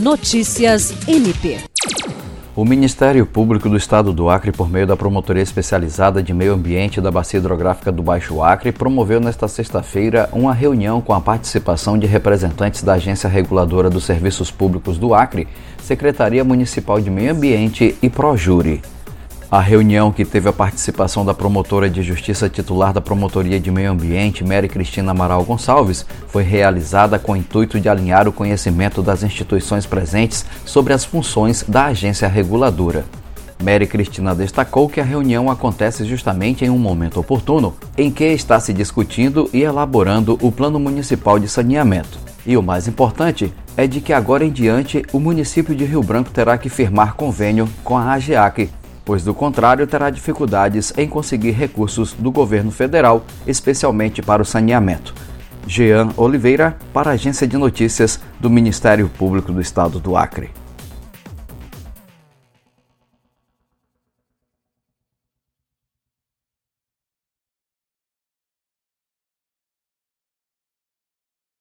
Notícias MP. O Ministério Público do Estado do Acre, por meio da Promotoria Especializada de Meio Ambiente da Bacia Hidrográfica do Baixo Acre, promoveu nesta sexta-feira uma reunião com a participação de representantes da Agência Reguladora dos Serviços Públicos do Acre, Secretaria Municipal de Meio Ambiente e Projure. A reunião, que teve a participação da promotora de justiça titular da Promotoria de Meio Ambiente, Mary Cristina Amaral Gonçalves, foi realizada com o intuito de alinhar o conhecimento das instituições presentes sobre as funções da agência reguladora. Mary Cristina destacou que a reunião acontece justamente em um momento oportuno em que está se discutindo e elaborando o Plano Municipal de Saneamento. E o mais importante é de que agora em diante o município de Rio Branco terá que firmar convênio com a AGEAC pois do contrário terá dificuldades em conseguir recursos do governo federal, especialmente para o saneamento. Jean Oliveira, para a Agência de Notícias do Ministério Público do Estado do Acre.